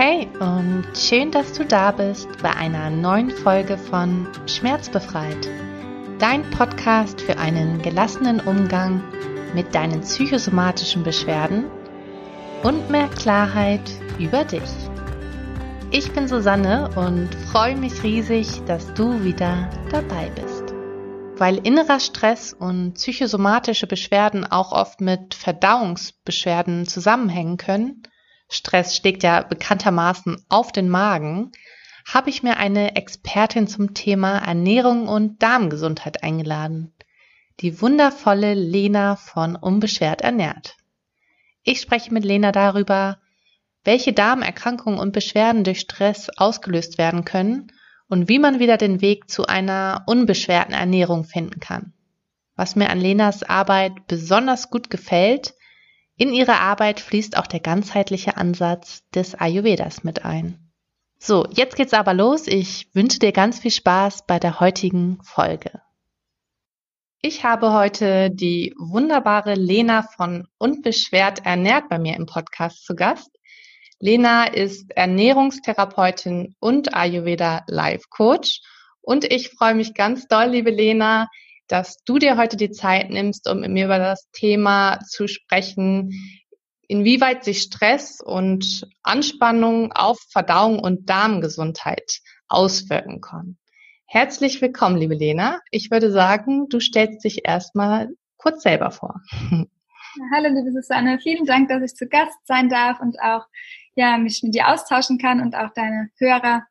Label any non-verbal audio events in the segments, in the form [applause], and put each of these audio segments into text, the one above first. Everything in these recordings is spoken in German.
Hey und schön, dass du da bist bei einer neuen Folge von Schmerzbefreit. Dein Podcast für einen gelassenen Umgang mit deinen psychosomatischen Beschwerden und mehr Klarheit über dich. Ich bin Susanne und freue mich riesig, dass du wieder dabei bist. Weil innerer Stress und psychosomatische Beschwerden auch oft mit Verdauungsbeschwerden zusammenhängen können, Stress schlägt ja bekanntermaßen auf den Magen, habe ich mir eine Expertin zum Thema Ernährung und Darmgesundheit eingeladen. Die wundervolle Lena von Unbeschwert ernährt. Ich spreche mit Lena darüber, welche Darmerkrankungen und Beschwerden durch Stress ausgelöst werden können und wie man wieder den Weg zu einer unbeschwerten Ernährung finden kann. Was mir an Lenas Arbeit besonders gut gefällt, in ihre Arbeit fließt auch der ganzheitliche Ansatz des Ayurvedas mit ein. So, jetzt geht's aber los. Ich wünsche dir ganz viel Spaß bei der heutigen Folge. Ich habe heute die wunderbare Lena von Unbeschwert ernährt bei mir im Podcast zu Gast. Lena ist Ernährungstherapeutin und Ayurveda Life Coach. Und ich freue mich ganz doll, liebe Lena, dass du dir heute die Zeit nimmst, um mit mir über das Thema zu sprechen, inwieweit sich Stress und Anspannung auf Verdauung und Darmgesundheit auswirken können. Herzlich willkommen, liebe Lena. Ich würde sagen, du stellst dich erstmal kurz selber vor. [laughs] Hallo, liebe Susanne. Vielen Dank, dass ich zu Gast sein darf und auch ja, mich mit dir austauschen kann und auch deine Hörer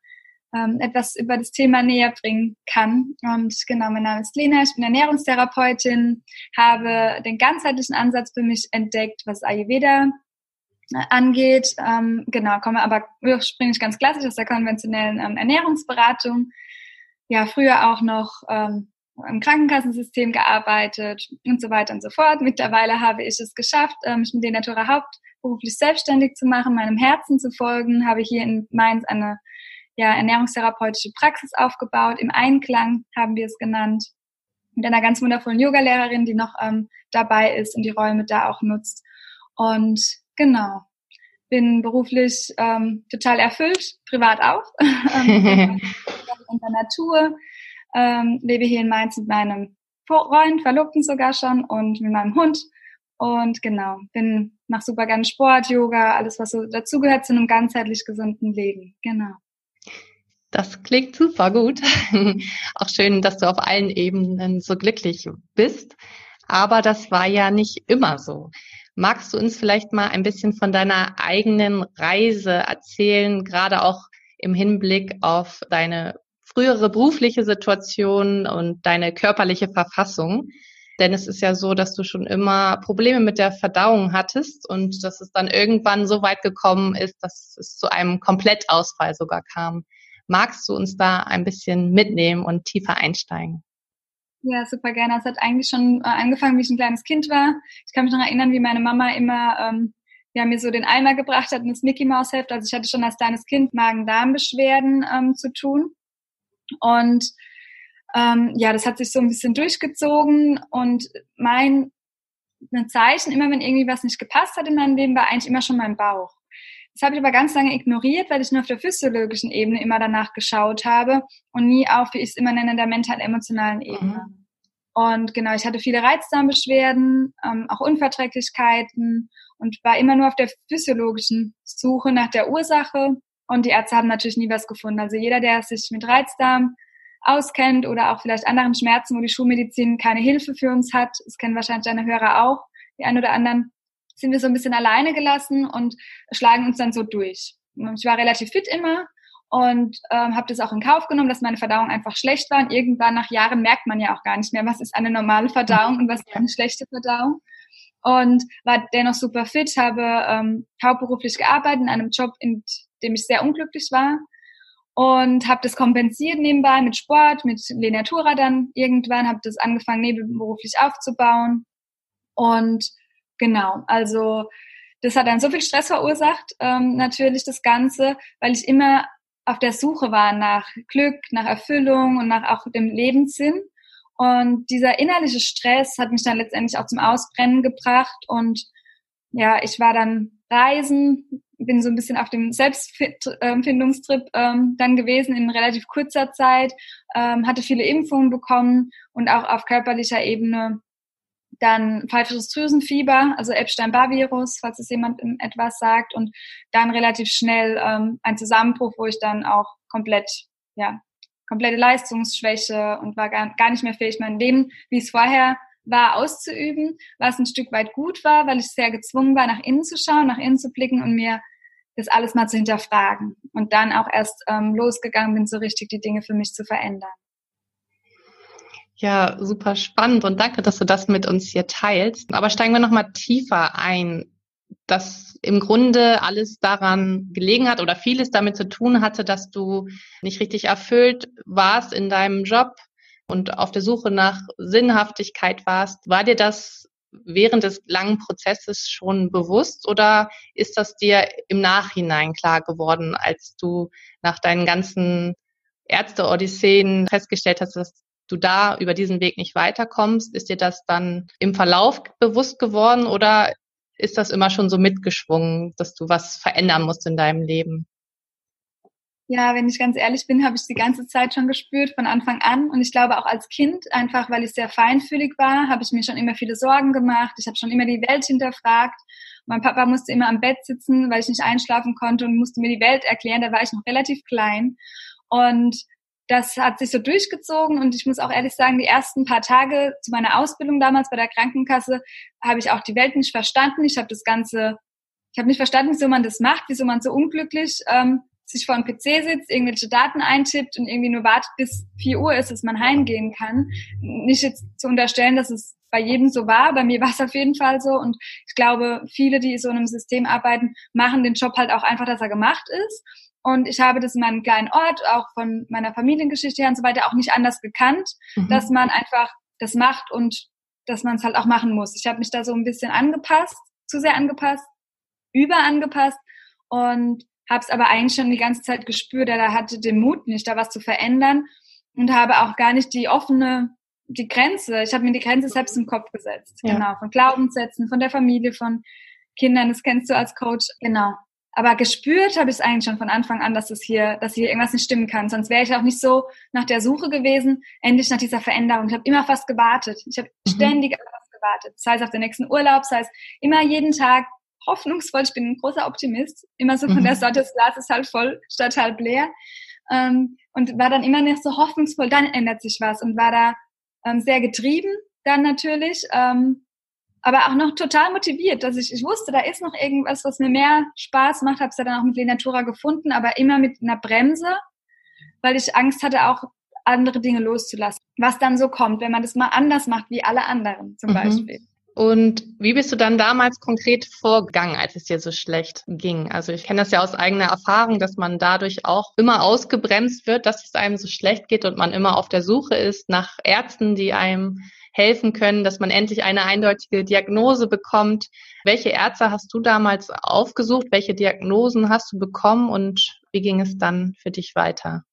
ähm, etwas über das Thema näher bringen kann. Und genau, mein Name ist Lena, ich bin Ernährungstherapeutin, habe den ganzheitlichen Ansatz für mich entdeckt, was Ayurveda äh, angeht. Ähm, genau, komme aber ursprünglich ganz klassisch aus der konventionellen ähm, Ernährungsberatung. Ja, früher auch noch ähm, im Krankenkassensystem gearbeitet und so weiter und so fort. Mittlerweile habe ich es geschafft, äh, mich mit der Natura hauptberuflich selbstständig zu machen, meinem Herzen zu folgen, habe hier in Mainz eine ja, ernährungstherapeutische Praxis aufgebaut. Im Einklang haben wir es genannt. Mit einer ganz wundervollen Yogalehrerin, die noch ähm, dabei ist und die Räume da auch nutzt. Und genau, bin beruflich ähm, total erfüllt, privat auch. [laughs] Ähm, [laughs] in der Natur, ähm, lebe hier in Mainz mit meinem Freund, Verlobten sogar schon und mit meinem Hund. Und genau, bin, mach super gerne Sport, Yoga, alles, was so dazugehört zu einem ganzheitlich gesunden Leben. Genau. Das klingt super gut. [laughs] Auch schön, dass du auf allen Ebenen so glücklich bist. Aber das war ja nicht immer so. Magst du uns vielleicht mal ein bisschen von deiner eigenen Reise erzählen, gerade auch im Hinblick auf deine frühere berufliche Situation und deine körperliche Verfassung? Denn es ist ja so, dass du schon immer Probleme mit der Verdauung hattest und dass es dann irgendwann so weit gekommen ist, dass es zu einem Komplettausfall sogar kam. Magst du uns da ein bisschen mitnehmen und tiefer einsteigen? Ja, super gerne. Es hat eigentlich schon äh, angefangen, wie ich ein kleines Kind war. Ich kann mich noch erinnern, wie meine Mama immer ähm, ja, mir so den Eimer gebracht hat und das Mickey Mouse Heft. Also ich hatte schon als kleines Kind Magen-Darm-Beschwerden ähm, zu tun. Und ähm, ja, das hat sich so ein bisschen durchgezogen und mein Zeichen, immer wenn irgendwie was nicht gepasst hat in meinem Leben, war eigentlich immer schon mein Bauch. Das habe ich aber ganz lange ignoriert, weil ich nur auf der physiologischen Ebene immer danach geschaut habe und nie auf, wie ich es immer nenne, der mental-emotionalen Ebene. Mhm. Und genau, ich hatte viele Reizdarmbeschwerden, ähm, auch Unverträglichkeiten und war immer nur auf der physiologischen Suche nach der Ursache. Und die Ärzte haben natürlich nie was gefunden. Also jeder, der sich mit Reizdarm auskennt oder auch vielleicht anderen Schmerzen, wo die Schulmedizin keine Hilfe für uns hat, das kennen wahrscheinlich deine Hörer auch, die ein oder anderen, sind wir so ein bisschen alleine gelassen und schlagen uns dann so durch. Ich war relativ fit immer und ähm, habe das auch in Kauf genommen, dass meine Verdauung einfach schlecht war. Und irgendwann nach Jahren merkt man ja auch gar nicht mehr, was ist eine normale Verdauung und was ist eine schlechte Verdauung. Und war dennoch super fit, habe ähm, hauptberuflich gearbeitet in einem Job, in dem ich sehr unglücklich war und habe das kompensiert nebenbei mit Sport, mit Lenatura dann irgendwann, habe das angefangen nebenberuflich aufzubauen und Genau, also das hat dann so viel Stress verursacht, ähm, natürlich das Ganze, weil ich immer auf der Suche war nach Glück, nach Erfüllung und nach auch dem Lebenssinn. Und dieser innerliche Stress hat mich dann letztendlich auch zum Ausbrennen gebracht und ja, ich war dann reisen, bin so ein bisschen auf dem Selbstfindungstrip ähm, dann gewesen in relativ kurzer Zeit, ähm, hatte viele Impfungen bekommen und auch auf körperlicher Ebene dann pfeifisches Drüsenfieber, also Epstein-Barr-Virus, falls es jemand etwas sagt, und dann relativ schnell ähm, ein Zusammenbruch, wo ich dann auch komplett, ja, komplette Leistungsschwäche und war gar, gar nicht mehr fähig, mein Leben, wie es vorher war, auszuüben, was ein Stück weit gut war, weil ich sehr gezwungen war, nach innen zu schauen, nach innen zu blicken und mir das alles mal zu hinterfragen. Und dann auch erst ähm, losgegangen bin, so richtig die Dinge für mich zu verändern. Ja, super spannend und danke, dass du das mit uns hier teilst. Aber steigen wir nochmal tiefer ein, dass im Grunde alles daran gelegen hat oder vieles damit zu tun hatte, dass du nicht richtig erfüllt warst in deinem Job und auf der Suche nach Sinnhaftigkeit warst. War dir das während des langen Prozesses schon bewusst oder ist das dir im Nachhinein klar geworden, als du nach deinen ganzen Ärzte-Odysseen festgestellt hast, dass du da über diesen Weg nicht weiterkommst? Ist dir das dann im Verlauf bewusst geworden oder ist das immer schon so mitgeschwungen, dass du was verändern musst in deinem Leben? Ja, wenn ich ganz ehrlich bin, habe ich die ganze Zeit schon gespürt von Anfang an. Und ich glaube auch als Kind, einfach weil ich sehr feinfühlig war, habe ich mir schon immer viele Sorgen gemacht. Ich habe schon immer die Welt hinterfragt. Mein Papa musste immer am Bett sitzen, weil ich nicht einschlafen konnte und musste mir die Welt erklären. Da war ich noch relativ klein. Und das hat sich so durchgezogen und ich muss auch ehrlich sagen, die ersten paar Tage zu meiner Ausbildung damals bei der Krankenkasse habe ich auch die Welt nicht verstanden. Ich habe das Ganze, ich habe nicht verstanden, wieso man das macht, wieso man so unglücklich ähm, sich vor einem PC sitzt, irgendwelche Daten eintippt und irgendwie nur wartet, bis vier Uhr ist, dass man heimgehen kann. Nicht jetzt zu unterstellen, dass es bei jedem so war, bei mir [laughs] war es auf jeden Fall so und ich glaube, viele, die so in einem System arbeiten, machen den Job halt auch einfach, dass er gemacht ist. Und ich habe das in meinem kleinen Ort, auch von meiner Familiengeschichte her und so weiter, auch nicht anders gekannt, mhm. dass man einfach das macht und dass man es halt auch machen muss. Ich habe mich da so ein bisschen angepasst, zu sehr angepasst, überangepasst und habe es aber eigentlich schon die ganze Zeit gespürt, da hatte den Mut nicht, da was zu verändern und habe auch gar nicht die offene, die Grenze, ich habe mir die Grenze selbst im Kopf gesetzt, ja. genau, von Glaubenssätzen, von der Familie, von Kindern, das kennst du als Coach, genau. Aber gespürt habe ich es eigentlich schon von Anfang an, dass es hier, dass hier irgendwas nicht stimmen kann. Sonst wäre ich auch nicht so nach der Suche gewesen, endlich nach dieser Veränderung. Ich habe immer fast gewartet. Ich habe mhm. ständig fast gewartet. Sei es auf den nächsten Urlaub, sei es immer jeden Tag hoffnungsvoll. Ich bin ein großer Optimist. Immer so von mhm. der Sorte, das Glas ist halb voll statt halb leer. Ähm, und war dann immer noch so hoffnungsvoll, dann ändert sich was und war da ähm, sehr getrieben dann natürlich. Ähm, aber auch noch total motiviert, dass ich, ich wusste, da ist noch irgendwas, was mir mehr Spaß macht, habe es ja dann auch mit Lenatura gefunden, aber immer mit einer Bremse, weil ich Angst hatte, auch andere Dinge loszulassen. Was dann so kommt, wenn man das mal anders macht wie alle anderen zum mhm. Beispiel. Und wie bist du dann damals konkret vorgegangen, als es dir so schlecht ging? Also ich kenne das ja aus eigener Erfahrung, dass man dadurch auch immer ausgebremst wird, dass es einem so schlecht geht und man immer auf der Suche ist nach Ärzten, die einem helfen können, dass man endlich eine eindeutige Diagnose bekommt. Welche Ärzte hast du damals aufgesucht? Welche Diagnosen hast du bekommen und wie ging es dann für dich weiter?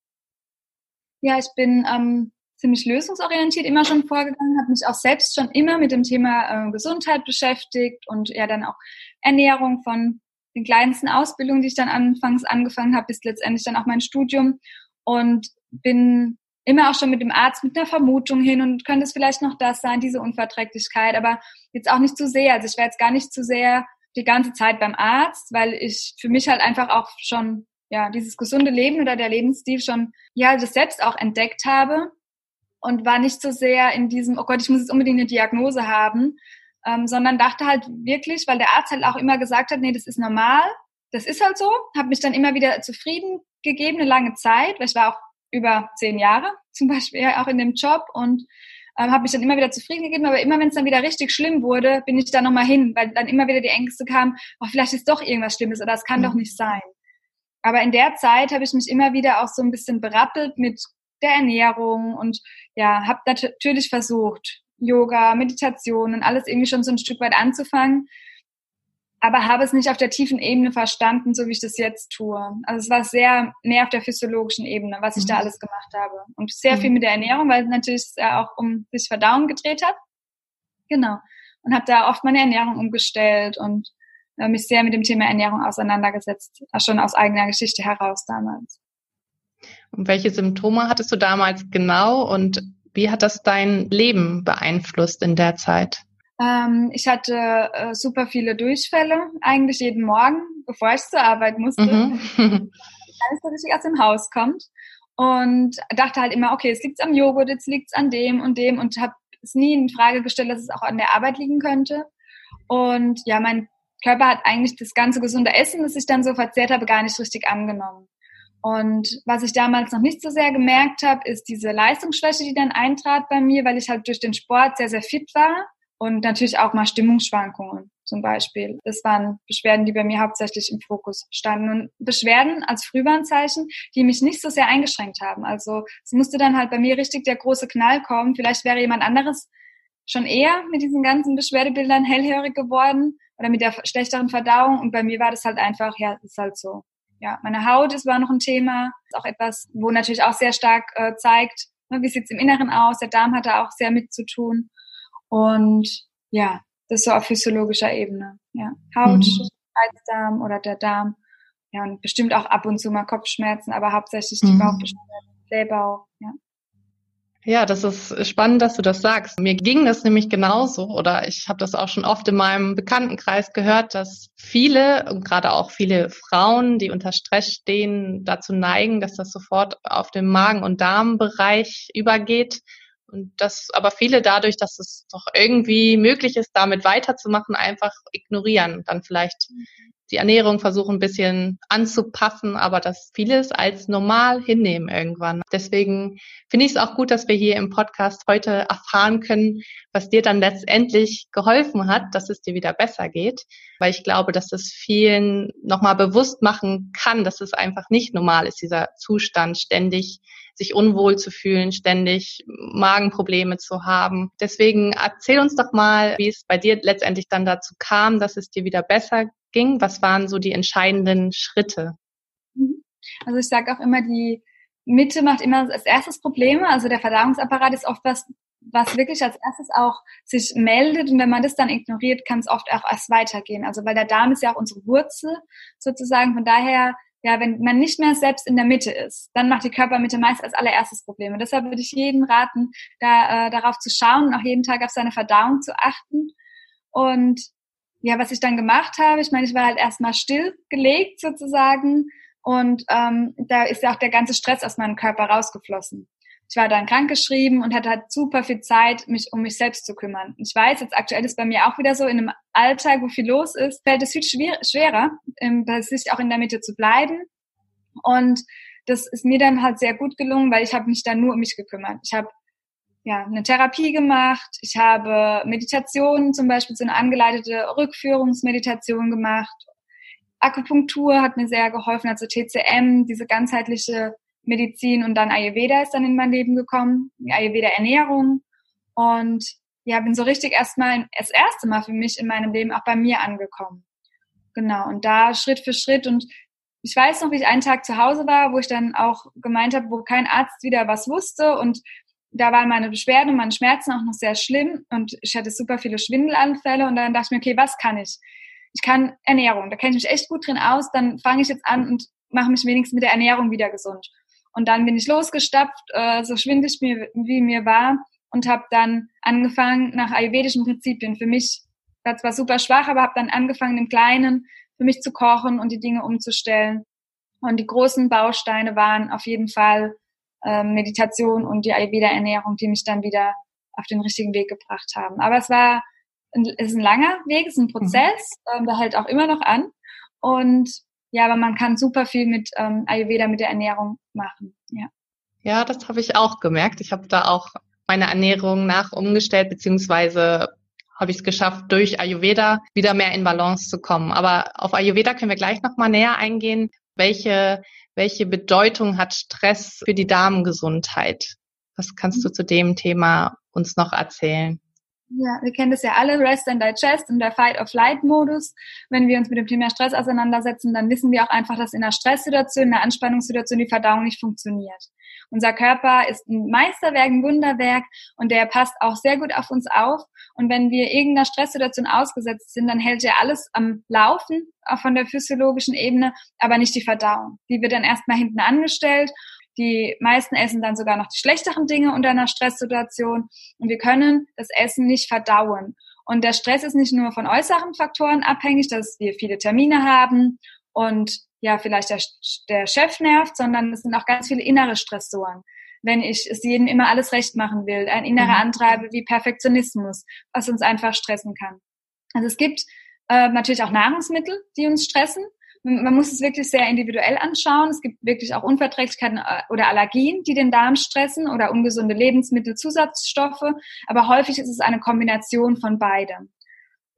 Ja, ich bin ähm, ziemlich lösungsorientiert immer schon vorgegangen, habe mich auch selbst schon immer mit dem Thema äh, Gesundheit beschäftigt und ja dann auch Ernährung von den kleinsten Ausbildungen, die ich dann anfangs angefangen habe, bis letztendlich dann auch mein Studium und bin immer auch schon mit dem Arzt mit einer Vermutung hin und könnte es vielleicht noch das sein, diese Unverträglichkeit, aber jetzt auch nicht zu sehr. Also ich wäre jetzt gar nicht zu sehr die ganze Zeit beim Arzt, weil ich für mich halt einfach auch schon ja dieses gesunde Leben oder der Lebensstil schon ja das selbst auch entdeckt habe und war nicht so sehr in diesem oh Gott ich muss jetzt unbedingt eine Diagnose haben, ähm, sondern dachte halt wirklich, weil der Arzt halt auch immer gesagt hat, nee das ist normal, das ist halt so, habe mich dann immer wieder zufrieden gegeben eine lange Zeit, weil ich war auch über zehn Jahre zum Beispiel auch in dem Job und ähm, habe mich dann immer wieder zufrieden gegeben, aber immer wenn es dann wieder richtig schlimm wurde, bin ich da nochmal hin, weil dann immer wieder die Ängste kamen, oh, vielleicht ist doch irgendwas Schlimmes oder es kann mhm. doch nicht sein. Aber in der Zeit habe ich mich immer wieder auch so ein bisschen berappelt mit der Ernährung und ja, habe natürlich versucht, Yoga, Meditation und alles irgendwie schon so ein Stück weit anzufangen, aber habe es nicht auf der tiefen Ebene verstanden, so wie ich das jetzt tue. Also es war sehr mehr auf der physiologischen Ebene, was ich mhm. da alles gemacht habe. Und sehr mhm. viel mit der Ernährung, weil natürlich es ja auch um sich Verdauen gedreht hat. Genau. Und habe da oft meine Ernährung umgestellt und äh, mich sehr mit dem Thema Ernährung auseinandergesetzt, schon aus eigener Geschichte heraus damals. Und welche Symptome hattest du damals genau und wie hat das dein Leben beeinflusst in der Zeit? Ähm, ich hatte äh, super viele Durchfälle, eigentlich jeden Morgen, bevor ich zur Arbeit musste. Mhm. [laughs] alles so richtig aus dem Haus kommt. Und dachte halt immer, okay, es liegt am Joghurt, jetzt liegt es an dem und dem und habe es nie in Frage gestellt, dass es auch an der Arbeit liegen könnte. Und ja, mein Körper hat eigentlich das ganze gesunde Essen, das ich dann so verzehrt habe, gar nicht richtig angenommen. Und was ich damals noch nicht so sehr gemerkt habe, ist diese Leistungsschwäche, die dann eintrat bei mir, weil ich halt durch den Sport sehr, sehr fit war und natürlich auch mal Stimmungsschwankungen zum Beispiel. Das waren Beschwerden, die bei mir hauptsächlich im Fokus standen. Und Beschwerden als Frühwarnzeichen, die mich nicht so sehr eingeschränkt haben. Also es musste dann halt bei mir richtig der große Knall kommen. Vielleicht wäre jemand anderes schon eher mit diesen ganzen Beschwerdebildern hellhörig geworden oder mit der schlechteren Verdauung. Und bei mir war das halt einfach, ja, ist halt so. Ja, meine Haut ist war noch ein Thema, ist auch etwas, wo natürlich auch sehr stark äh, zeigt, ne, wie sieht's im Inneren aus. Der Darm hat da auch sehr mit zu tun. Und ja, das ist so auf physiologischer Ebene. Ja. Haut, mhm. Reizdarm oder der Darm. Ja, und bestimmt auch ab und zu mal Kopfschmerzen, aber hauptsächlich die mhm. Bauchbeschwerden, Blähbauch, ja. Ja, das ist spannend, dass du das sagst. Mir ging das nämlich genauso oder ich habe das auch schon oft in meinem Bekanntenkreis gehört, dass viele und gerade auch viele Frauen, die unter Stress stehen, dazu neigen, dass das sofort auf den Magen- und Darmbereich übergeht und das aber viele dadurch, dass es doch irgendwie möglich ist, damit weiterzumachen, einfach ignorieren. Dann vielleicht die Ernährung versuchen ein bisschen anzupassen, aber dass vieles als normal hinnehmen irgendwann. Deswegen finde ich es auch gut, dass wir hier im Podcast heute erfahren können, was dir dann letztendlich geholfen hat, dass es dir wieder besser geht. Weil ich glaube, dass es vielen nochmal bewusst machen kann, dass es einfach nicht normal ist, dieser Zustand ständig sich unwohl zu fühlen, ständig Magenprobleme zu haben. Deswegen erzähl uns doch mal, wie es bei dir letztendlich dann dazu kam, dass es dir wieder besser ging. Was waren so die entscheidenden Schritte? Mhm. Also ich sage auch immer, die Mitte macht immer als erstes Probleme. Also der Verdauungsapparat ist oft was, was wirklich als erstes auch sich meldet. Und wenn man das dann ignoriert, kann es oft auch erst weitergehen. Also weil der Darm ist ja auch unsere Wurzel sozusagen. Von daher ja, wenn man nicht mehr selbst in der Mitte ist, dann macht die Körpermitte meist als allererstes Probleme. Deshalb würde ich jedem raten, da äh, darauf zu schauen und auch jeden Tag auf seine Verdauung zu achten. Und ja, was ich dann gemacht habe, ich meine, ich war halt erstmal stillgelegt sozusagen und ähm, da ist ja auch der ganze Stress aus meinem Körper rausgeflossen ich war dann krankgeschrieben und hatte halt super viel Zeit, mich um mich selbst zu kümmern. Ich weiß, jetzt aktuell ist bei mir auch wieder so, in einem Alltag, wo viel los ist, fällt es viel schwer, schwerer, ähm, sich auch in der Mitte zu bleiben. Und das ist mir dann halt sehr gut gelungen, weil ich habe mich dann nur um mich gekümmert. Ich habe ja eine Therapie gemacht, ich habe Meditationen, zum Beispiel so eine angeleitete Rückführungsmeditation gemacht. Akupunktur hat mir sehr geholfen, also TCM, diese ganzheitliche Medizin und dann Ayurveda ist dann in mein Leben gekommen, Ayurveda Ernährung und ja, bin so richtig erstmal das erste Mal für mich in meinem Leben auch bei mir angekommen. Genau, und da Schritt für Schritt und ich weiß noch, wie ich einen Tag zu Hause war, wo ich dann auch gemeint habe, wo kein Arzt wieder was wusste und da waren meine Beschwerden und meine Schmerzen auch noch sehr schlimm und ich hatte super viele Schwindelanfälle und dann dachte ich mir, okay, was kann ich? Ich kann Ernährung, da kenne ich mich echt gut drin aus, dann fange ich jetzt an und mache mich wenigstens mit der Ernährung wieder gesund. Und dann bin ich losgestapft, äh, so schwindig mir, wie mir war und habe dann angefangen nach ayurvedischen Prinzipien. Für mich war zwar super schwach, aber habe dann angefangen im Kleinen für mich zu kochen und die Dinge umzustellen. Und die großen Bausteine waren auf jeden Fall äh, Meditation und die Ayurveda-Ernährung, die mich dann wieder auf den richtigen Weg gebracht haben. Aber es war ein, es ist ein langer Weg, es ist ein Prozess, mhm. ähm, der hält auch immer noch an. Und ja, aber man kann super viel mit ähm, Ayurveda, mit der Ernährung machen. Ja, ja das habe ich auch gemerkt. Ich habe da auch meine Ernährung nach umgestellt, beziehungsweise habe ich es geschafft, durch Ayurveda wieder mehr in Balance zu kommen. Aber auf Ayurveda können wir gleich nochmal näher eingehen. Welche, welche Bedeutung hat Stress für die Darmgesundheit? Was kannst du zu dem Thema uns noch erzählen? Ja, wir kennen das ja alle, Rest and Digest und der Fight-of-Flight-Modus. Wenn wir uns mit dem Thema Stress auseinandersetzen, dann wissen wir auch einfach, dass in einer Stresssituation, in einer Anspannungssituation die Verdauung nicht funktioniert. Unser Körper ist ein Meisterwerk, ein Wunderwerk und der passt auch sehr gut auf uns auf. Und wenn wir irgendeiner Stresssituation ausgesetzt sind, dann hält er alles am Laufen, auch von der physiologischen Ebene, aber nicht die Verdauung. Die wird dann erstmal hinten angestellt die meisten essen dann sogar noch die schlechteren Dinge unter einer Stresssituation und wir können das Essen nicht verdauen. Und der Stress ist nicht nur von äußeren Faktoren abhängig, dass wir viele Termine haben und ja, vielleicht der, der Chef nervt, sondern es sind auch ganz viele innere Stressoren. Wenn ich es jedem immer alles recht machen will, ein innerer mhm. Antreiber wie Perfektionismus, was uns einfach stressen kann. Also es gibt äh, natürlich auch Nahrungsmittel, die uns stressen. Man muss es wirklich sehr individuell anschauen. Es gibt wirklich auch Unverträglichkeiten äh, oder Allergien, die den Darm stressen oder ungesunde Lebensmittelzusatzstoffe. Aber häufig ist es eine Kombination von beidem.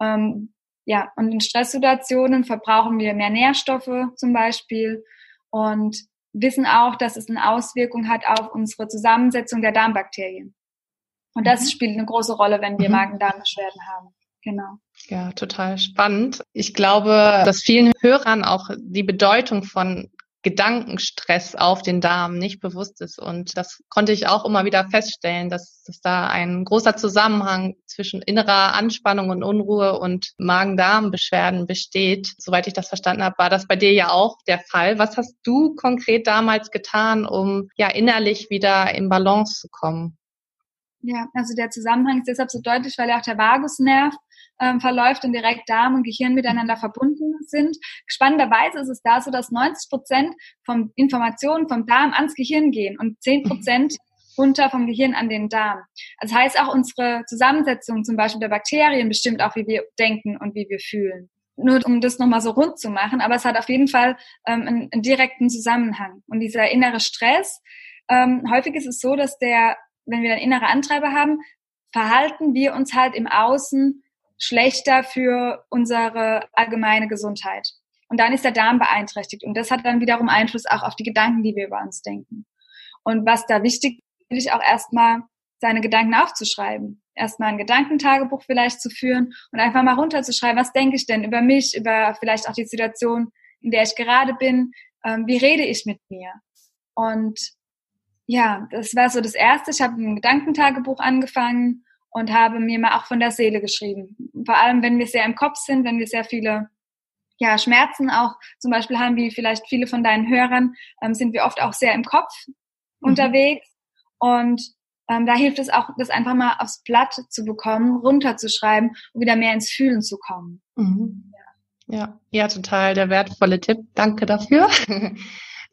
Ähm, ja, und in Stresssituationen verbrauchen wir mehr Nährstoffe zum Beispiel und wissen auch, dass es eine Auswirkung hat auf unsere Zusammensetzung der Darmbakterien. Und das mhm. spielt eine große Rolle, wenn wir mhm. Magen-Darm-Beschwerden haben. Genau. Ja, total spannend. Ich glaube, dass vielen Hörern auch die Bedeutung von Gedankenstress auf den Darm nicht bewusst ist. Und das konnte ich auch immer wieder feststellen, dass, dass da ein großer Zusammenhang zwischen innerer Anspannung und Unruhe und Magen-Darm-Beschwerden besteht. Soweit ich das verstanden habe, war das bei dir ja auch der Fall. Was hast du konkret damals getan, um ja innerlich wieder in Balance zu kommen? Ja, also der Zusammenhang ist deshalb so deutlich, weil ja auch der Vagusnerv ähm, verläuft und direkt Darm und Gehirn miteinander verbunden sind. Spannenderweise ist es da so, dass 90 Prozent von Informationen vom Darm ans Gehirn gehen und 10 Prozent [laughs] runter vom Gehirn an den Darm. Das heißt, auch unsere Zusammensetzung zum Beispiel der Bakterien bestimmt auch, wie wir denken und wie wir fühlen. Nur um das nochmal so rund zu machen, aber es hat auf jeden Fall ähm, einen, einen direkten Zusammenhang. Und dieser innere Stress, ähm, häufig ist es so, dass der, wenn wir dann innere Antreiber haben, verhalten wir uns halt im Außen schlechter für unsere allgemeine Gesundheit. Und dann ist der Darm beeinträchtigt. Und das hat dann wiederum Einfluss auch auf die Gedanken, die wir über uns denken. Und was da wichtig ist, auch erstmal seine Gedanken aufzuschreiben. Erstmal ein Gedankentagebuch vielleicht zu führen und einfach mal runterzuschreiben, was denke ich denn über mich, über vielleicht auch die Situation, in der ich gerade bin, ähm, wie rede ich mit mir. Und ja, das war so das Erste. Ich habe ein Gedankentagebuch angefangen und habe mir mal auch von der Seele geschrieben. Vor allem, wenn wir sehr im Kopf sind, wenn wir sehr viele ja, Schmerzen auch zum Beispiel haben, wie vielleicht viele von deinen Hörern, ähm, sind wir oft auch sehr im Kopf mhm. unterwegs. Und ähm, da hilft es auch, das einfach mal aufs Blatt zu bekommen, runterzuschreiben und wieder mehr ins Fühlen zu kommen. Mhm. Ja. ja, ja, total der wertvolle Tipp. Danke dafür. [laughs]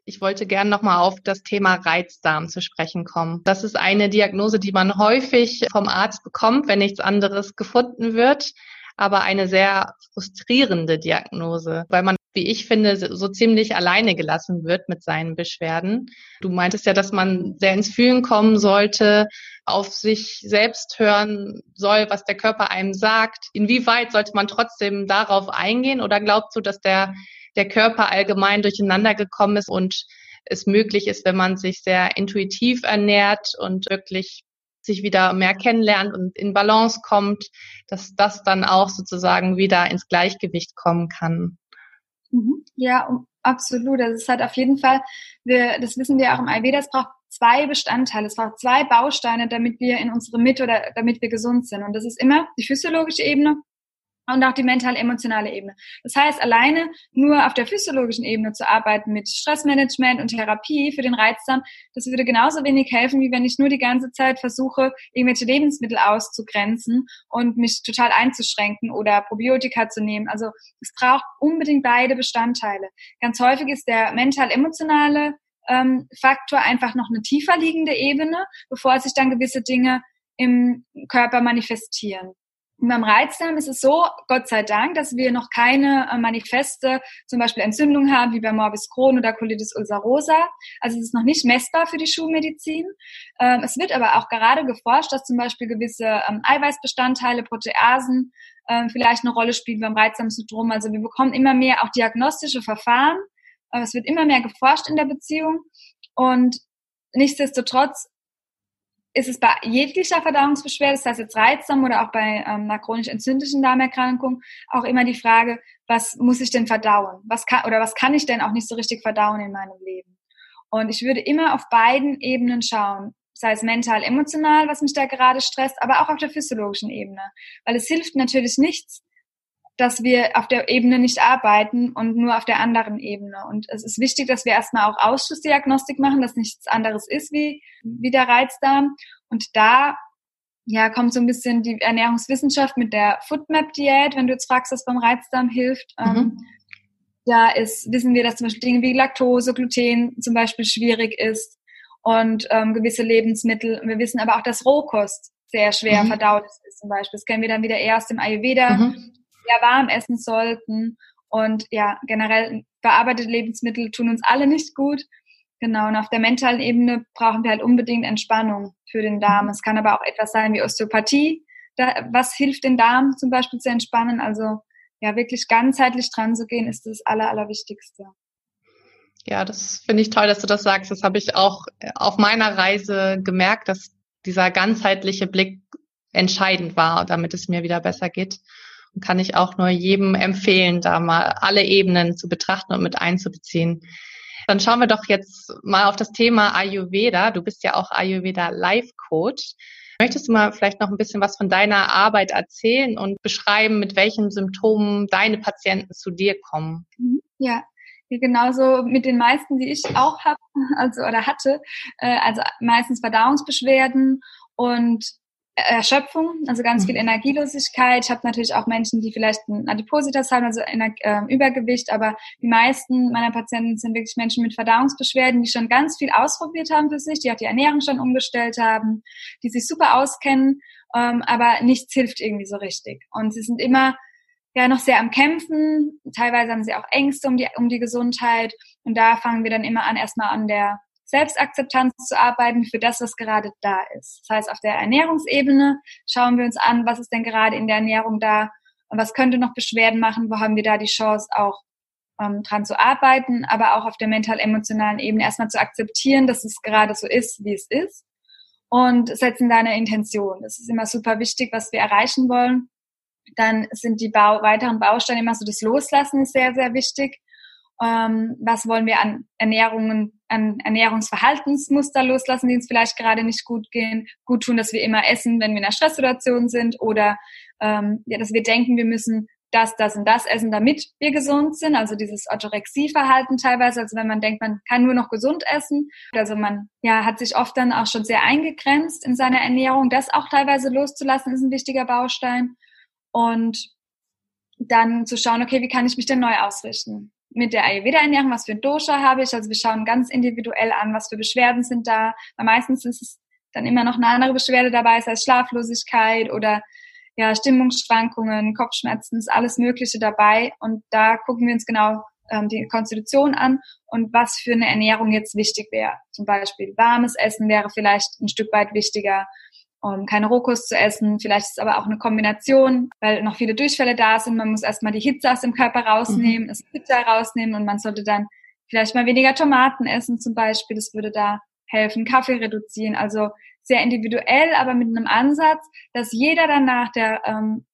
Ich wollte gern nochmal auf das Thema Reizdarm zu sprechen kommen. Das ist eine Diagnose, die man häufig vom Arzt bekommt, wenn nichts anderes gefunden wird, aber eine sehr frustrierende Diagnose, weil man, wie ich finde, so ziemlich alleine gelassen wird mit seinen Beschwerden. Du meintest ja, dass man sehr ins Fühlen kommen sollte, auf sich selbst hören soll, was der Körper einem sagt. Inwieweit sollte man trotzdem darauf eingehen oder glaubst du, dass der der Körper allgemein durcheinander gekommen ist und es möglich ist, wenn man sich sehr intuitiv ernährt und wirklich sich wieder mehr kennenlernt und in Balance kommt, dass das dann auch sozusagen wieder ins Gleichgewicht kommen kann. Mhm. Ja, absolut. Das ist halt auf jeden Fall, wir, das wissen wir auch im Ayurveda, es braucht zwei Bestandteile, es braucht zwei Bausteine, damit wir in unsere Mitte oder damit wir gesund sind. Und das ist immer die physiologische Ebene und auch die mental-emotionale Ebene. Das heißt, alleine nur auf der physiologischen Ebene zu arbeiten mit Stressmanagement und Therapie für den Reizdarm, das würde genauso wenig helfen, wie wenn ich nur die ganze Zeit versuche, irgendwelche Lebensmittel auszugrenzen und mich total einzuschränken oder Probiotika zu nehmen. Also es braucht unbedingt beide Bestandteile. Ganz häufig ist der mental-emotionale ähm, Faktor einfach noch eine tiefer liegende Ebene, bevor sich dann gewisse Dinge im Körper manifestieren. Beim Reizdarm ist es so, Gott sei Dank, dass wir noch keine äh, manifeste, zum Beispiel Entzündung haben, wie bei Morbus Crohn oder Colitis ulcerosa. Also es ist noch nicht messbar für die Schulmedizin. Ähm, es wird aber auch gerade geforscht, dass zum Beispiel gewisse ähm, Eiweißbestandteile, Proteasen ähm, vielleicht eine Rolle spielen beim Reizdarmsyndrom. Also wir bekommen immer mehr auch diagnostische Verfahren. Äh, es wird immer mehr geforscht in der Beziehung. Und nichtsdestotrotz ist es bei jeglicher Verdauungsbeschwerde, das heißt jetzt Reizdarm oder auch bei ähm, einer chronisch entzündlichen Darmerkrankung, auch immer die Frage, was muss ich denn verdauen? Was kann, oder was kann ich denn auch nicht so richtig verdauen in meinem Leben? Und ich würde immer auf beiden Ebenen schauen, sei es mental, emotional, was mich da gerade stresst, aber auch auf der physiologischen Ebene. Weil es hilft natürlich nichts, dass wir auf der Ebene nicht arbeiten und nur auf der anderen Ebene. Und es ist wichtig, dass wir erstmal auch Ausschussdiagnostik machen, dass nichts anderes ist wie, wie der Reizdarm. Und da ja, kommt so ein bisschen die Ernährungswissenschaft mit der Foodmap-Diät, wenn du jetzt fragst, was beim Reizdarm hilft. Mhm. Ähm, da ist, wissen wir, dass zum Beispiel Dinge wie Laktose, Gluten zum Beispiel schwierig ist und ähm, gewisse Lebensmittel. Wir wissen aber auch, dass Rohkost sehr schwer mhm. verdaut ist zum Beispiel. Das kennen wir dann wieder eher aus dem Ayurveda. Mhm sehr warm essen sollten. Und ja, generell bearbeitete Lebensmittel tun uns alle nicht gut. Genau, und auf der mentalen Ebene brauchen wir halt unbedingt Entspannung für den Darm. Es kann aber auch etwas sein wie Osteopathie. Da, was hilft den Darm zum Beispiel zu entspannen? Also ja, wirklich ganzheitlich dran zu gehen, ist das Aller, Allerwichtigste. Ja, das finde ich toll, dass du das sagst. Das habe ich auch auf meiner Reise gemerkt, dass dieser ganzheitliche Blick entscheidend war, damit es mir wieder besser geht kann ich auch nur jedem empfehlen, da mal alle Ebenen zu betrachten und mit einzubeziehen. Dann schauen wir doch jetzt mal auf das Thema Ayurveda. Du bist ja auch Ayurveda Life Coach. Möchtest du mal vielleicht noch ein bisschen was von deiner Arbeit erzählen und beschreiben, mit welchen Symptomen deine Patienten zu dir kommen? Mhm. Ja, genauso mit den meisten, die ich auch habe, [laughs] also oder hatte, äh, also meistens Verdauungsbeschwerden und Erschöpfung, also ganz viel mhm. Energielosigkeit. Ich habe natürlich auch Menschen, die vielleicht ein Adipositas haben, also äh, Übergewicht, aber die meisten meiner Patienten sind wirklich Menschen mit Verdauungsbeschwerden, die schon ganz viel ausprobiert haben für sich, die auch die Ernährung schon umgestellt haben, die sich super auskennen, ähm, aber nichts hilft irgendwie so richtig. Und sie sind immer ja noch sehr am Kämpfen. Teilweise haben sie auch Ängste um die, um die Gesundheit. Und da fangen wir dann immer an, erstmal an der Selbstakzeptanz zu arbeiten für das, was gerade da ist. Das heißt, auf der Ernährungsebene schauen wir uns an, was ist denn gerade in der Ernährung da und was könnte noch Beschwerden machen, wo haben wir da die Chance auch ähm, dran zu arbeiten, aber auch auf der mental-emotionalen Ebene erstmal zu akzeptieren, dass es gerade so ist, wie es ist und setzen da eine Intention. Das ist immer super wichtig, was wir erreichen wollen. Dann sind die Bau weiteren Bausteine immer so das Loslassen ist sehr, sehr wichtig ähm, was wollen wir an Ernährungen, an Ernährungsverhaltensmuster loslassen, die uns vielleicht gerade nicht gut gehen, gut tun, dass wir immer essen, wenn wir in einer Stresssituation sind oder ähm, ja, dass wir denken, wir müssen das, das und das essen, damit wir gesund sind. Also dieses Orthorexie-Verhalten teilweise, also wenn man denkt, man kann nur noch gesund essen. Also man ja, hat sich oft dann auch schon sehr eingegrenzt in seiner Ernährung. Das auch teilweise loszulassen, ist ein wichtiger Baustein. Und dann zu schauen, okay, wie kann ich mich denn neu ausrichten? Mit der Ayurveda-Ernährung, was für ein Dosha habe ich. Also wir schauen ganz individuell an, was für Beschwerden sind da. Weil meistens ist es dann immer noch eine andere Beschwerde dabei, sei es Schlaflosigkeit oder ja, Stimmungsschwankungen, Kopfschmerzen, ist alles Mögliche dabei. Und da gucken wir uns genau ähm, die Konstitution an und was für eine Ernährung jetzt wichtig wäre. Zum Beispiel warmes Essen wäre vielleicht ein Stück weit wichtiger um keine Rohkost zu essen. Vielleicht ist es aber auch eine Kombination, weil noch viele Durchfälle da sind. Man muss erstmal die Hitze aus dem Körper rausnehmen, mhm. das Pizza rausnehmen und man sollte dann vielleicht mal weniger Tomaten essen zum Beispiel. Das würde da helfen. Kaffee reduzieren. Also sehr individuell, aber mit einem Ansatz, dass jeder danach, der ähm,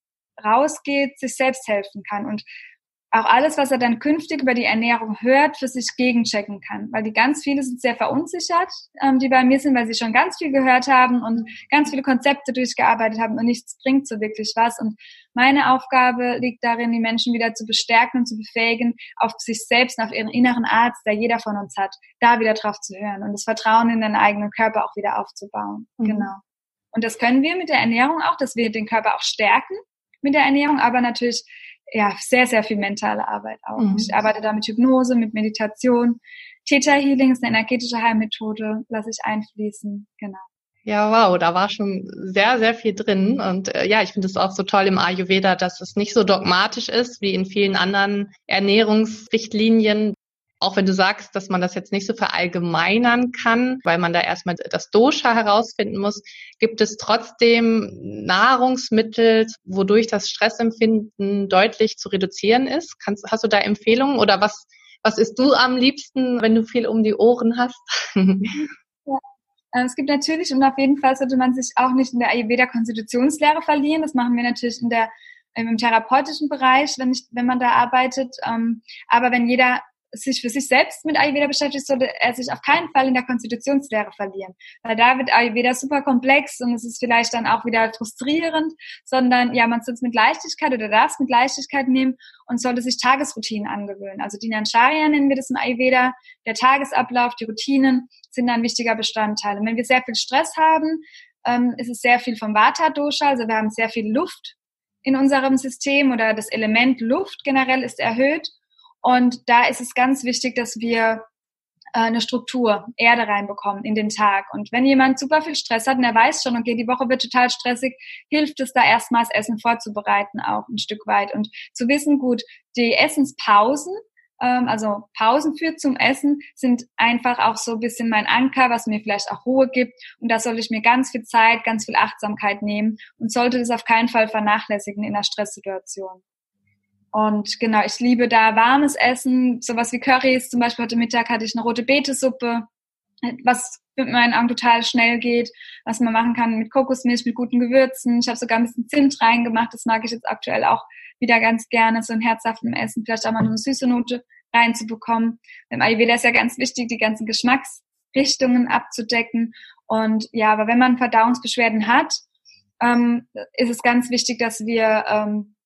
rausgeht, sich selbst helfen kann. Und auch alles, was er dann künftig über die Ernährung hört, für sich gegenchecken kann. Weil die ganz viele sind sehr verunsichert, ähm, die bei mir sind, weil sie schon ganz viel gehört haben und ganz viele Konzepte durchgearbeitet haben und nichts bringt so wirklich was. Und meine Aufgabe liegt darin, die Menschen wieder zu bestärken und zu befähigen, auf sich selbst und auf ihren inneren Arzt, der jeder von uns hat, da wieder drauf zu hören und das Vertrauen in den eigenen Körper auch wieder aufzubauen. Mhm. Genau. Und das können wir mit der Ernährung auch, dass wir den Körper auch stärken mit der Ernährung, aber natürlich ja, sehr, sehr viel mentale Arbeit auch. Mhm. Ich arbeite da mit Hypnose, mit Meditation. Theta Healing ist eine energetische Heilmethode, lasse ich einfließen, genau. Ja, wow, da war schon sehr, sehr viel drin. Und äh, ja, ich finde es auch so toll im Ayurveda, dass es nicht so dogmatisch ist wie in vielen anderen Ernährungsrichtlinien, auch wenn du sagst, dass man das jetzt nicht so verallgemeinern kann, weil man da erstmal das Dosha herausfinden muss, gibt es trotzdem Nahrungsmittel, wodurch das Stressempfinden deutlich zu reduzieren ist? Kannst, hast du da Empfehlungen oder was, was isst du am liebsten, wenn du viel um die Ohren hast? [laughs] Äh, es gibt natürlich und auf jeden Fall sollte man sich auch nicht in der Ayurveda-Konstitutionslehre verlieren. Das machen wir natürlich in der im therapeutischen Bereich, wenn, ich, wenn man da arbeitet. Ähm, aber wenn jeder sich für sich selbst mit Ayurveda beschäftigt, sollte er sich auf keinen Fall in der Konstitutionslehre verlieren. Weil da wird Ayurveda super komplex und es ist vielleicht dann auch wieder frustrierend, sondern ja, man soll es mit Leichtigkeit oder darf es mit Leichtigkeit nehmen und sollte sich Tagesroutinen angewöhnen. Also Dinacharya nennen wir das im Ayurveda. Der Tagesablauf, die Routinen sind ein wichtiger Bestandteil. Und wenn wir sehr viel Stress haben, ähm, ist es sehr viel vom Vata-Dosha, also wir haben sehr viel Luft in unserem System oder das Element Luft generell ist erhöht und da ist es ganz wichtig, dass wir äh, eine Struktur, Erde reinbekommen in den Tag. Und wenn jemand super viel Stress hat und er weiß schon, okay, die Woche wird total stressig, hilft es da erstmals Essen vorzubereiten auch ein Stück weit und zu wissen, gut, die Essenspausen, ähm, also Pausen führt zum Essen, sind einfach auch so ein bisschen mein Anker, was mir vielleicht auch Ruhe gibt. Und da sollte ich mir ganz viel Zeit, ganz viel Achtsamkeit nehmen und sollte das auf keinen Fall vernachlässigen in einer Stresssituation. Und genau, ich liebe da warmes Essen, sowas wie Currys. Zum Beispiel heute Mittag hatte ich eine rote Betesuppe, was mit meinen Augen total schnell geht, was man machen kann mit Kokosmilch, mit guten Gewürzen. Ich habe sogar ein bisschen Zimt reingemacht. Das mag ich jetzt aktuell auch wieder ganz gerne, so ein herzhaftem Essen, vielleicht auch mal eine süße Note reinzubekommen. Im Ayurveda ist ja ganz wichtig, die ganzen Geschmacksrichtungen abzudecken. Und ja, aber wenn man Verdauungsbeschwerden hat, ähm, ist es ganz wichtig, dass wir ähm,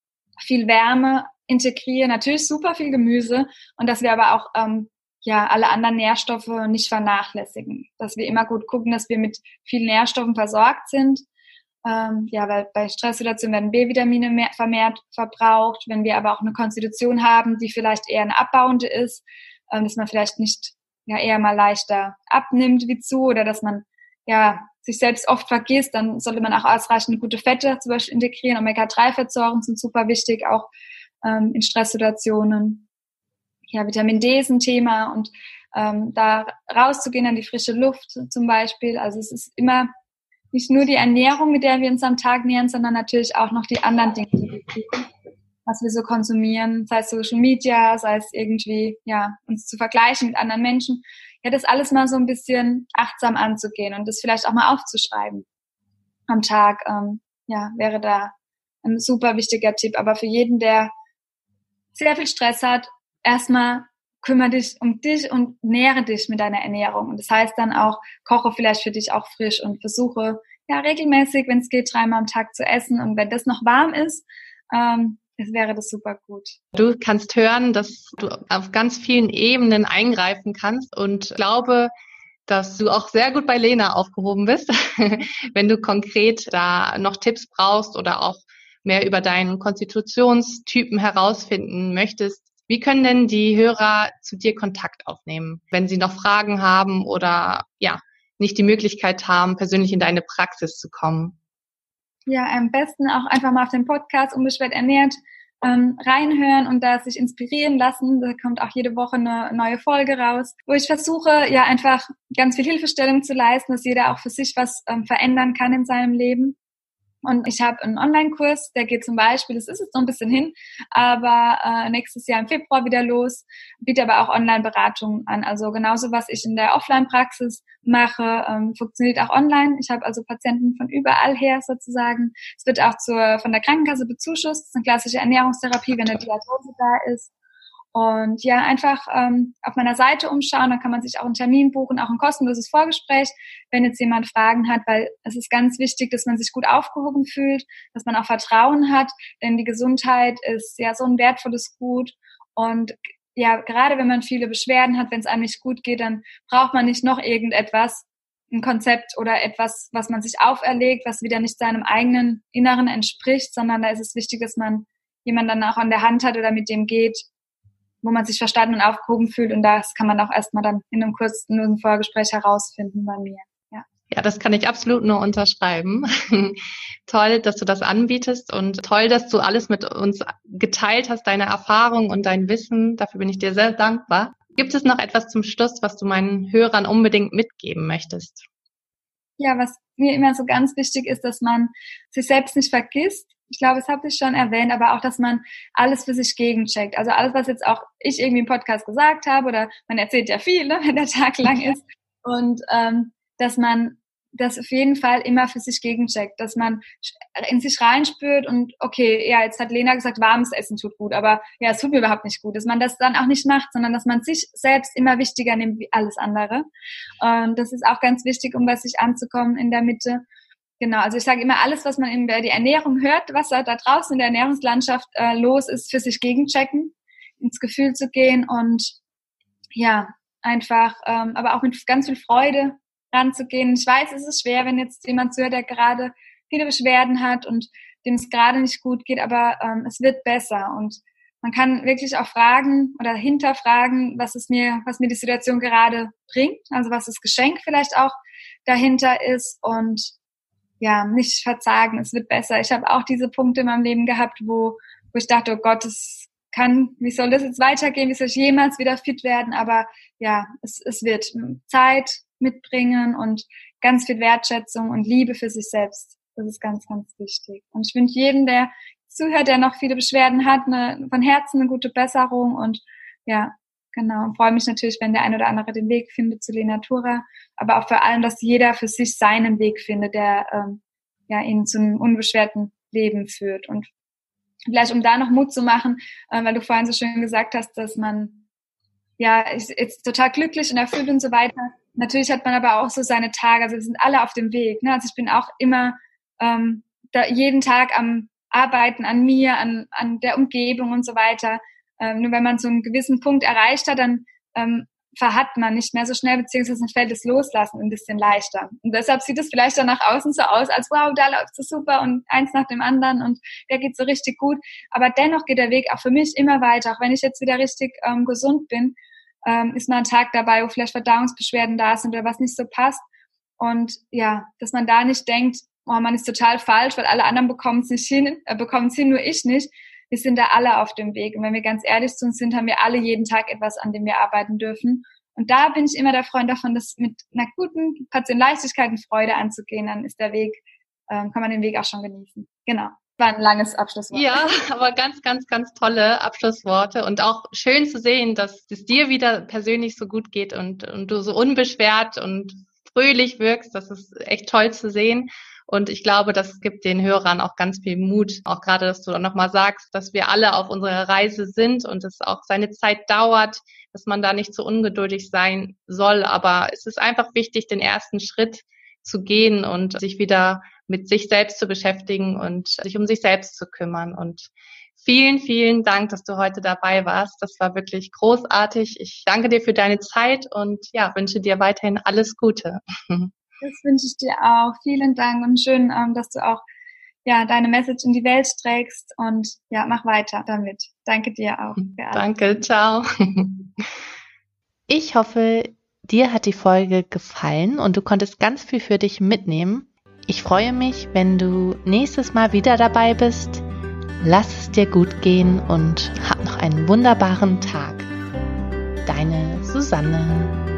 viel Wärme integrieren, natürlich super viel Gemüse und dass wir aber auch ähm, ja alle anderen Nährstoffe nicht vernachlässigen, dass wir immer gut gucken, dass wir mit vielen Nährstoffen versorgt sind. Ähm, ja, weil bei Stresssituationen werden B-Vitamine mehr, vermehrt verbraucht. Wenn wir aber auch eine Konstitution haben, die vielleicht eher eine abbauende ist, ähm, dass man vielleicht nicht ja eher mal leichter abnimmt wie zu oder dass man ja sich selbst oft vergisst, dann sollte man auch ausreichend gute Fette zum Beispiel integrieren. Omega-3-Fettsäuren sind super wichtig, auch ähm, in Stresssituationen. Ja, Vitamin D ist ein Thema und ähm, da rauszugehen an die frische Luft zum Beispiel. Also es ist immer nicht nur die Ernährung, mit der wir uns am Tag nähern, sondern natürlich auch noch die anderen Dinge, was wir so konsumieren, sei es Social Media, sei es irgendwie, ja, uns zu vergleichen mit anderen Menschen ja, das alles mal so ein bisschen achtsam anzugehen und das vielleicht auch mal aufzuschreiben am Tag, ähm, ja, wäre da ein super wichtiger Tipp. Aber für jeden, der sehr viel Stress hat, erstmal kümmere dich um dich und nähre dich mit deiner Ernährung. Und das heißt dann auch, koche vielleicht für dich auch frisch und versuche ja regelmäßig, wenn es geht, dreimal am Tag zu essen. Und wenn das noch warm ist, ähm, es wäre das super gut. Du kannst hören, dass du auf ganz vielen Ebenen eingreifen kannst und glaube, dass du auch sehr gut bei Lena aufgehoben bist, [laughs] wenn du konkret da noch Tipps brauchst oder auch mehr über deinen Konstitutionstypen herausfinden möchtest. Wie können denn die Hörer zu dir Kontakt aufnehmen, wenn sie noch Fragen haben oder ja, nicht die Möglichkeit haben, persönlich in deine Praxis zu kommen? Ja, am besten auch einfach mal auf den Podcast Unbeschwert ernährt ähm, reinhören und da sich inspirieren lassen. Da kommt auch jede Woche eine neue Folge raus, wo ich versuche, ja einfach ganz viel Hilfestellung zu leisten, dass jeder auch für sich was ähm, verändern kann in seinem Leben. Und ich habe einen Online-Kurs, der geht zum Beispiel, das ist jetzt noch ein bisschen hin, aber äh, nächstes Jahr im Februar wieder los, biete aber auch Online-Beratungen an. Also genauso, was ich in der Offline-Praxis mache, ähm, funktioniert auch online. Ich habe also Patienten von überall her sozusagen. Es wird auch zur, von der Krankenkasse bezuschusst. Das ist eine klassische Ernährungstherapie, wenn eine Diagnose da ist. Und ja, einfach ähm, auf meiner Seite umschauen, dann kann man sich auch einen Termin buchen, auch ein kostenloses Vorgespräch, wenn jetzt jemand Fragen hat, weil es ist ganz wichtig, dass man sich gut aufgehoben fühlt, dass man auch Vertrauen hat, denn die Gesundheit ist ja so ein wertvolles Gut. Und ja, gerade wenn man viele Beschwerden hat, wenn es einem nicht gut geht, dann braucht man nicht noch irgendetwas, ein Konzept oder etwas, was man sich auferlegt, was wieder nicht seinem eigenen Inneren entspricht, sondern da ist es wichtig, dass man jemanden dann auch an der Hand hat oder mit dem geht, wo man sich verstanden und aufgehoben fühlt. Und das kann man auch erstmal dann in einem kurzen Vorgespräch herausfinden bei mir. Ja. ja, das kann ich absolut nur unterschreiben. [laughs] toll, dass du das anbietest und toll, dass du alles mit uns geteilt hast, deine Erfahrung und dein Wissen. Dafür bin ich dir sehr dankbar. Gibt es noch etwas zum Schluss, was du meinen Hörern unbedingt mitgeben möchtest? Ja, was mir immer so ganz wichtig ist, dass man sich selbst nicht vergisst, ich glaube, das habe ich schon erwähnt, aber auch, dass man alles für sich gegencheckt. Also alles, was jetzt auch ich irgendwie im Podcast gesagt habe oder man erzählt ja viel, ne, [laughs] wenn der Tag lang ist. Und ähm, dass man das auf jeden Fall immer für sich gegencheckt, dass man in sich reinspürt und okay, ja, jetzt hat Lena gesagt, warmes Essen tut gut, aber ja, es tut mir überhaupt nicht gut, dass man das dann auch nicht macht, sondern dass man sich selbst immer wichtiger nimmt wie alles andere. Und das ist auch ganz wichtig, um bei sich anzukommen in der Mitte. Genau, also ich sage immer, alles, was man in der die Ernährung hört, was da draußen in der Ernährungslandschaft äh, los ist, für sich gegenchecken, ins Gefühl zu gehen und ja, einfach, ähm, aber auch mit ganz viel Freude ranzugehen. Ich weiß, es ist schwer, wenn jetzt jemand zuhört, der gerade viele Beschwerden hat und dem es gerade nicht gut geht, aber ähm, es wird besser und man kann wirklich auch fragen oder hinterfragen, was es mir, was mir die Situation gerade bringt, also was das Geschenk vielleicht auch dahinter ist und ja, nicht verzagen, es wird besser. Ich habe auch diese Punkte in meinem Leben gehabt, wo, wo ich dachte, oh Gott, es kann, wie soll das jetzt weitergehen, wie soll ich jemals wieder fit werden, aber ja, es, es wird Zeit, mitbringen und ganz viel Wertschätzung und Liebe für sich selbst. Das ist ganz, ganz wichtig. Und ich wünsche jedem, der zuhört, der noch viele Beschwerden hat, eine, von Herzen eine gute Besserung und ja, genau. Und freue mich natürlich, wenn der ein oder andere den Weg findet zu Lenatura, aber auch vor allem, dass jeder für sich seinen Weg findet, der ähm, ja ihn zu einem unbeschwerten Leben führt. Und vielleicht, um da noch Mut zu machen, äh, weil du vorhin so schön gesagt hast, dass man ja ist jetzt total glücklich und erfüllt und so weiter natürlich hat man aber auch so seine Tage, also wir sind alle auf dem Weg. Ne? Also ich bin auch immer ähm, da jeden Tag am Arbeiten an mir, an, an der Umgebung und so weiter. Ähm, nur wenn man so einen gewissen Punkt erreicht hat, dann ähm, verhat man nicht mehr so schnell, beziehungsweise fällt das Loslassen ein bisschen leichter. Und deshalb sieht es vielleicht dann nach außen so aus, als wow, da läuft es super und eins nach dem anderen und der geht so richtig gut. Aber dennoch geht der Weg auch für mich immer weiter, auch wenn ich jetzt wieder richtig ähm, gesund bin ähm, ist mal ein Tag dabei, wo vielleicht Verdauungsbeschwerden da sind oder was nicht so passt. Und ja, dass man da nicht denkt, oh, man ist total falsch, weil alle anderen bekommen es nicht hin, äh, bekommen es hin, nur ich nicht. Wir sind da alle auf dem Weg. Und wenn wir ganz ehrlich zu uns sind, haben wir alle jeden Tag etwas, an dem wir arbeiten dürfen. Und da bin ich immer der Freund davon, das mit einer guten Portion Leichtigkeit und Freude anzugehen. Dann ist der Weg, ähm, kann man den Weg auch schon genießen. Genau war ein langes Abschlusswort. Ja, [laughs] aber ganz, ganz, ganz tolle Abschlussworte und auch schön zu sehen, dass es dir wieder persönlich so gut geht und, und du so unbeschwert und fröhlich wirkst. Das ist echt toll zu sehen. Und ich glaube, das gibt den Hörern auch ganz viel Mut. Auch gerade, dass du nochmal sagst, dass wir alle auf unserer Reise sind und es auch seine Zeit dauert, dass man da nicht so ungeduldig sein soll. Aber es ist einfach wichtig, den ersten Schritt zu gehen und sich wieder mit sich selbst zu beschäftigen und sich um sich selbst zu kümmern. Und vielen, vielen Dank, dass du heute dabei warst. Das war wirklich großartig. Ich danke dir für deine Zeit und ja, wünsche dir weiterhin alles Gute. [laughs] Das wünsche ich dir auch. Vielen Dank und schön, ähm, dass du auch ja, deine Message in die Welt trägst und ja, mach weiter damit. Danke dir auch. Danke, ciao. Ich hoffe, dir hat die Folge gefallen und du konntest ganz viel für dich mitnehmen. Ich freue mich, wenn du nächstes Mal wieder dabei bist. Lass es dir gut gehen und hab noch einen wunderbaren Tag. Deine Susanne.